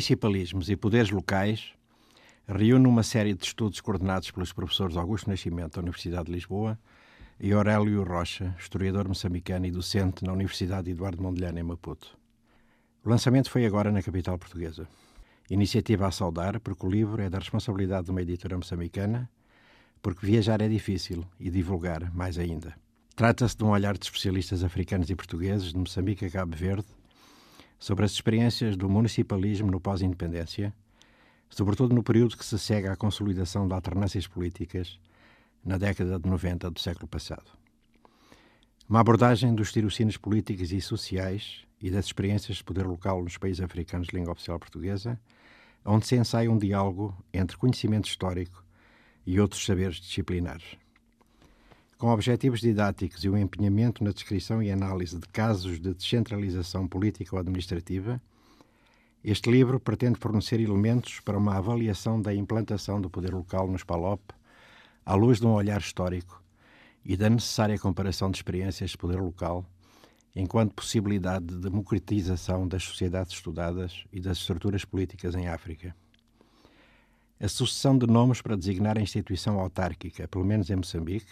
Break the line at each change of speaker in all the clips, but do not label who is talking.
Municipalismos e Poderes Locais reúne uma série de estudos coordenados pelos professores Augusto Nascimento, da Universidade de Lisboa, e Aurélio Rocha, historiador moçambicano e docente na Universidade Eduardo Mondlane, em Maputo. O lançamento foi agora na capital portuguesa. Iniciativa a saudar, porque o livro é da responsabilidade de uma editora moçambicana, porque viajar é difícil e divulgar mais ainda. Trata-se de um olhar de especialistas africanos e portugueses de Moçambique a Cabo Verde sobre as experiências do municipalismo no pós-independência, sobretudo no período que se segue à consolidação de alternâncias políticas na década de 90 do século passado. Uma abordagem dos tirocínios políticos e sociais e das experiências de poder local nos países africanos de língua oficial portuguesa, onde se ensaia um diálogo entre conhecimento histórico e outros saberes disciplinares com objetivos didáticos e o empenhamento na descrição e análise de casos de descentralização política ou administrativa, este livro pretende fornecer elementos para uma avaliação da implantação do poder local nos PALOP, à luz de um olhar histórico e da necessária comparação de experiências de poder local, enquanto possibilidade de democratização das sociedades estudadas e das estruturas políticas em África. A sucessão de nomes para designar a instituição autárquica, pelo menos em Moçambique,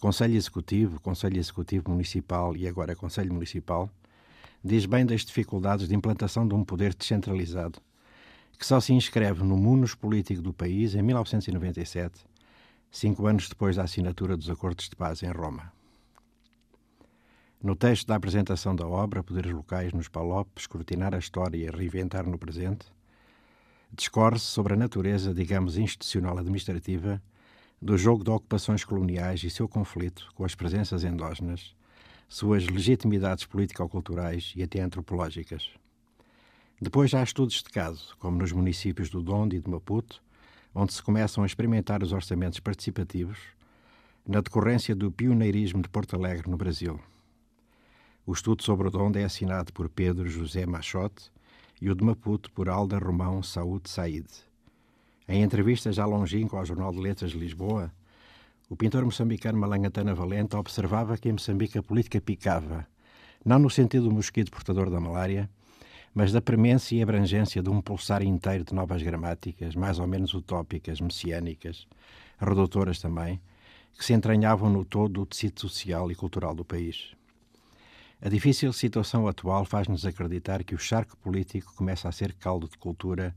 Conselho Executivo, Conselho Executivo Municipal e agora Conselho Municipal, diz bem das dificuldades de implantação de um poder descentralizado, que só se inscreve no munus político do país em 1997, cinco anos depois da assinatura dos Acordos de Paz em Roma. No texto da apresentação da obra, Poderes Locais nos PALOP, escrutinar a história e reinventar no presente, discorre-se sobre a natureza, digamos, institucional administrativa do jogo de ocupações coloniais e seu conflito com as presenças endógenas, suas legitimidades político-culturais e até antropológicas. Depois há estudos de caso, como nos municípios do Dondo e de Maputo, onde se começam a experimentar os orçamentos participativos, na decorrência do pioneirismo de Porto Alegre no Brasil. O estudo sobre o Dondo é assinado por Pedro José Machote e o de Maputo por Alda Romão Saúde Said. Em entrevista já longínqua ao Jornal de Letras de Lisboa, o pintor moçambicano Malangatana Valente observava que em Moçambique a política picava, não no sentido do mosquito portador da malária, mas da premência e abrangência de um pulsar inteiro de novas gramáticas, mais ou menos utópicas, messiânicas, redutoras também, que se entranhavam no todo o tecido social e cultural do país. A difícil situação atual faz-nos acreditar que o charco político começa a ser caldo de cultura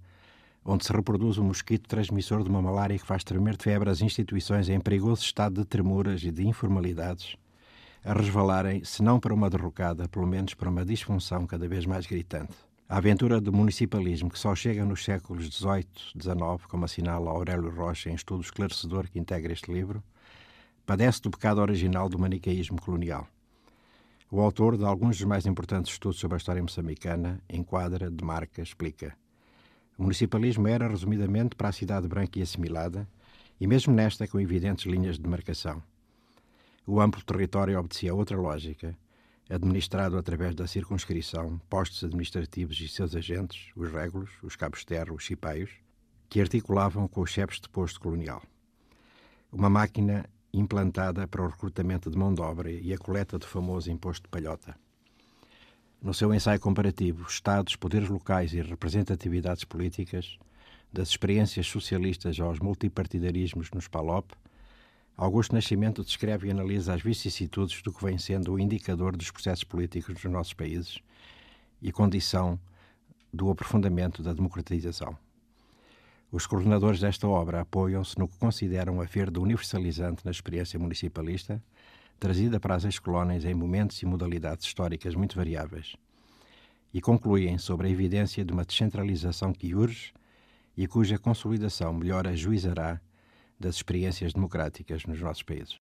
onde se reproduz o mosquito transmissor de uma malária que faz tremer de febre as instituições em perigoso estado de tremuras e de informalidades, a resvalarem, se não para uma derrocada, pelo menos para uma disfunção cada vez mais gritante. A aventura do municipalismo, que só chega nos séculos XVIII, XIX, como assinala Aurélio Rocha em estudo esclarecedor que integra este livro, padece do pecado original do manicaísmo colonial. O autor de alguns dos mais importantes estudos sobre a história moçambicana enquadra, demarca, explica. O municipalismo era, resumidamente, para a cidade branca e assimilada, e mesmo nesta com evidentes linhas de demarcação. O amplo território obedecia a outra lógica, administrado através da circunscrição, postos administrativos e seus agentes, os régulos, os cabos terra, os cipaios, que articulavam com os chefes de posto colonial. Uma máquina implantada para o recrutamento de mão de obra e a coleta do famoso imposto de palhota. No seu ensaio comparativo, Estados, Poderes Locais e Representatividades Políticas, das experiências socialistas aos multipartidarismos nos PALOP, Augusto Nascimento descreve e analisa as vicissitudes do que vem sendo o indicador dos processos políticos nos nossos países e condição do aprofundamento da democratização. Os coordenadores desta obra apoiam-se no que consideram a verde universalizante na experiência municipalista, trazida para as ex-colónias em momentos e modalidades históricas muito variáveis, e concluem sobre a evidência de uma descentralização que urge e cuja consolidação melhor ajuizará das experiências democráticas nos nossos países.